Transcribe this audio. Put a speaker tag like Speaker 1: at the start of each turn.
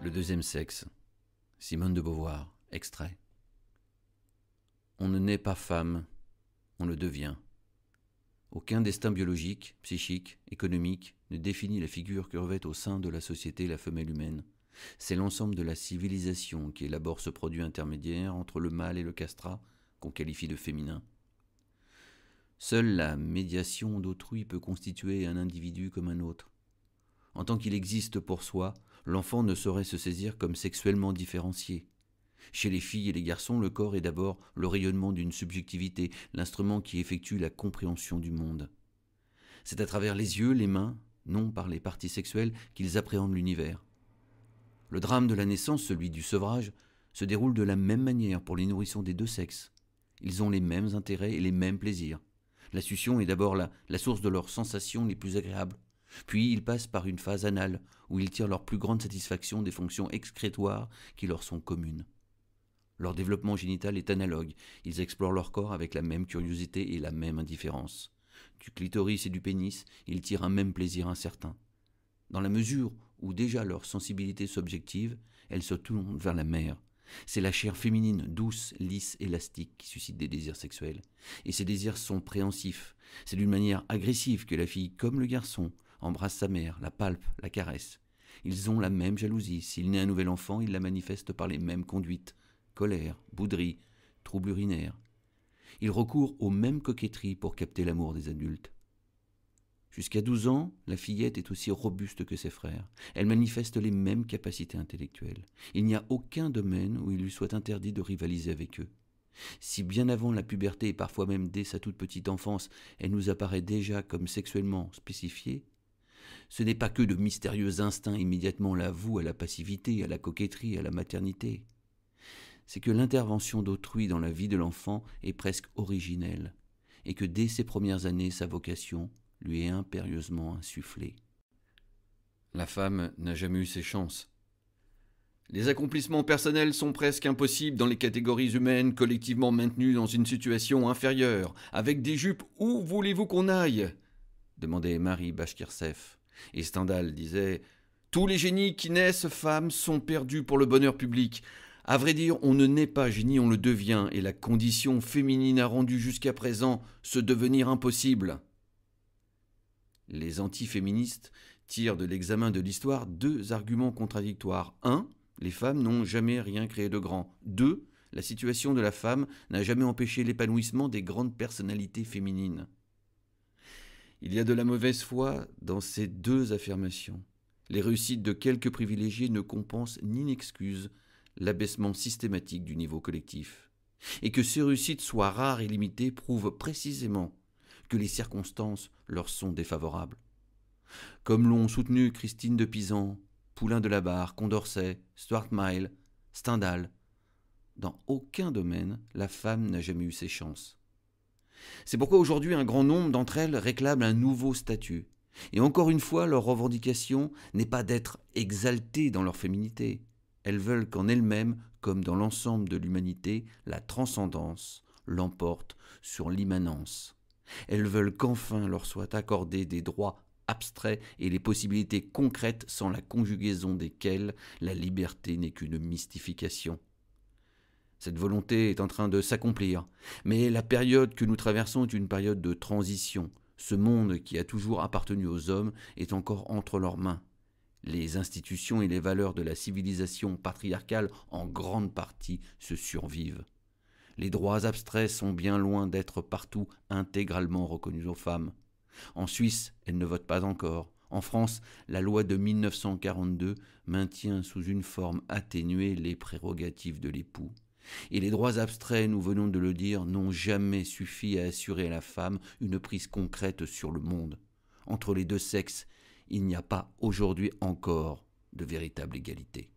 Speaker 1: Le deuxième sexe. Simone de Beauvoir. Extrait. On ne naît pas femme, on le devient. Aucun destin biologique, psychique, économique ne définit la figure que revêt au sein de la société la femelle humaine. C'est l'ensemble de la civilisation qui élabore ce produit intermédiaire entre le mâle et le castrat, qu'on qualifie de féminin. Seule la médiation d'autrui peut constituer un individu comme un autre. En tant qu'il existe pour soi, l'enfant ne saurait se saisir comme sexuellement différencié. Chez les filles et les garçons, le corps est d'abord le rayonnement d'une subjectivité, l'instrument qui effectue la compréhension du monde. C'est à travers les yeux, les mains, non par les parties sexuelles, qu'ils appréhendent l'univers. Le drame de la naissance, celui du sevrage, se déroule de la même manière pour les nourrissons des deux sexes. Ils ont les mêmes intérêts et les mêmes plaisirs. La succion est d'abord la, la source de leurs sensations les plus agréables. Puis ils passent par une phase anale où ils tirent leur plus grande satisfaction des fonctions excrétoires qui leur sont communes. Leur développement génital est analogue, ils explorent leur corps avec la même curiosité et la même indifférence. Du clitoris et du pénis, ils tirent un même plaisir incertain. Dans la mesure où déjà leur sensibilité subjective, elles se tournent vers la mère, c'est la chair féminine douce, lisse, élastique qui suscite des désirs sexuels. Et ces désirs sont préhensifs. C'est d'une manière agressive que la fille, comme le garçon, embrasse sa mère, la palpe, la caresse. Ils ont la même jalousie. S'il naît un nouvel enfant, ils la manifestent par les mêmes conduites colère, bouderie, troubles urinaires. Ils recourent aux mêmes coquetteries pour capter l'amour des adultes. Jusqu'à 12 ans, la fillette est aussi robuste que ses frères. Elle manifeste les mêmes capacités intellectuelles. Il n'y a aucun domaine où il lui soit interdit de rivaliser avec eux. Si bien avant la puberté et parfois même dès sa toute petite enfance, elle nous apparaît déjà comme sexuellement spécifiée, ce n'est pas que de mystérieux instincts immédiatement la vouent à la passivité, à la coquetterie, à la maternité. C'est que l'intervention d'autrui dans la vie de l'enfant est presque originelle, et que dès ses premières années sa vocation, lui est impérieusement insufflé. La femme n'a jamais eu ses chances. Les accomplissements personnels sont presque impossibles dans les catégories humaines collectivement maintenues dans une situation inférieure. Avec des jupes, où voulez-vous qu'on aille? demandait Marie Bashkirtseff. Et Stendhal disait Tous les génies qui naissent femmes sont perdus pour le bonheur public. À vrai dire, on ne naît pas génie, on le devient, et la condition féminine a rendu jusqu'à présent ce devenir impossible. Les antiféministes tirent de l'examen de l'histoire deux arguments contradictoires. Un, les femmes n'ont jamais rien créé de grand. Deux, la situation de la femme n'a jamais empêché l'épanouissement des grandes personnalités féminines. Il y a de la mauvaise foi dans ces deux affirmations. Les réussites de quelques privilégiés ne compensent ni n'excusent l'abaissement systématique du niveau collectif. Et que ces réussites soient rares et limitées prouve précisément que les circonstances leur sont défavorables. Comme l'ont soutenu Christine de Pisan, Poulain de la Barre, Condorcet, Stuart Mill, Stendhal, dans aucun domaine la femme n'a jamais eu ses chances. C'est pourquoi aujourd'hui un grand nombre d'entre elles réclament un nouveau statut. Et encore une fois, leur revendication n'est pas d'être exaltées dans leur féminité. Elles veulent qu'en elles-mêmes, comme dans l'ensemble de l'humanité, la transcendance l'emporte sur l'immanence. Elles veulent qu'enfin leur soient accordés des droits abstraits et les possibilités concrètes sans la conjugaison desquelles la liberté n'est qu'une mystification. Cette volonté est en train de s'accomplir, mais la période que nous traversons est une période de transition. Ce monde qui a toujours appartenu aux hommes est encore entre leurs mains. Les institutions et les valeurs de la civilisation patriarcale en grande partie se survivent les droits abstraits sont bien loin d'être partout intégralement reconnus aux femmes. En Suisse, elles ne votent pas encore. En France, la loi de 1942 maintient sous une forme atténuée les prérogatives de l'époux. Et les droits abstraits, nous venons de le dire, n'ont jamais suffi à assurer à la femme une prise concrète sur le monde. Entre les deux sexes, il n'y a pas aujourd'hui encore de véritable égalité.